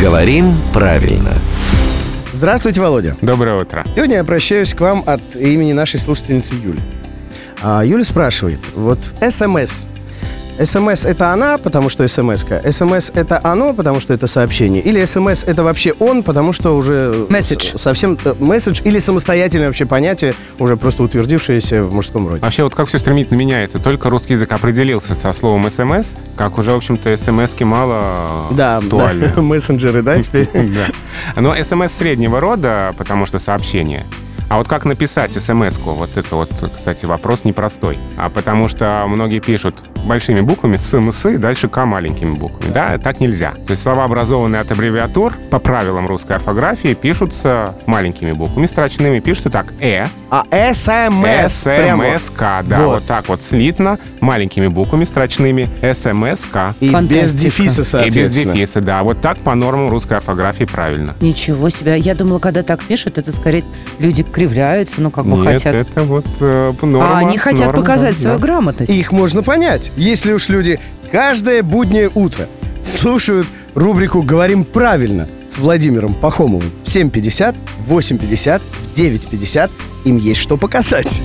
Говорим правильно. Здравствуйте, Володя. Доброе утро. Сегодня я обращаюсь к вам от имени нашей слушательницы Юли. А, Юля спрашивает, вот СМС. СМС это она, потому что смс -ка. СМС это оно, потому что это сообщение. Или СМС это вообще он, потому что уже... Месседж. Совсем э, месседж или самостоятельное вообще понятие, уже просто утвердившееся в мужском роде. Вообще, вот как все стремительно меняется. Только русский язык определился со словом СМС, как уже, в общем-то, СМСки мало Да, актуальны. да, мессенджеры, да, теперь? Да. Но СМС среднего рода, потому что сообщение. А вот как написать смс-ку? Вот это вот, кстати, вопрос непростой. А потому что многие пишут большими буквами СМС и дальше К маленькими буквами. Да, так нельзя. То есть слова, образованные от аббревиатур, по правилам русской орфографии, пишутся маленькими буквами, строчными. Пишутся так «э», А СМС. СМСК, да, Вот. вот. так вот слитно, маленькими буквами строчными СМСК. И без дефиса, И без соответственно. дефиса, да. Вот так по нормам русской орфографии правильно. Ничего себе. Я думала, когда так пишут, это скорее люди кривляются, ну, как бы Нет, хотят. это вот э, норма. а они хотят норма, показать да, свою да. грамотность. Их можно понять, если уж люди каждое буднее утро слушают рубрику «Говорим правильно» с Владимиром Пахомовым в 7.50, в 8.50, в 9.50. Им есть что показать.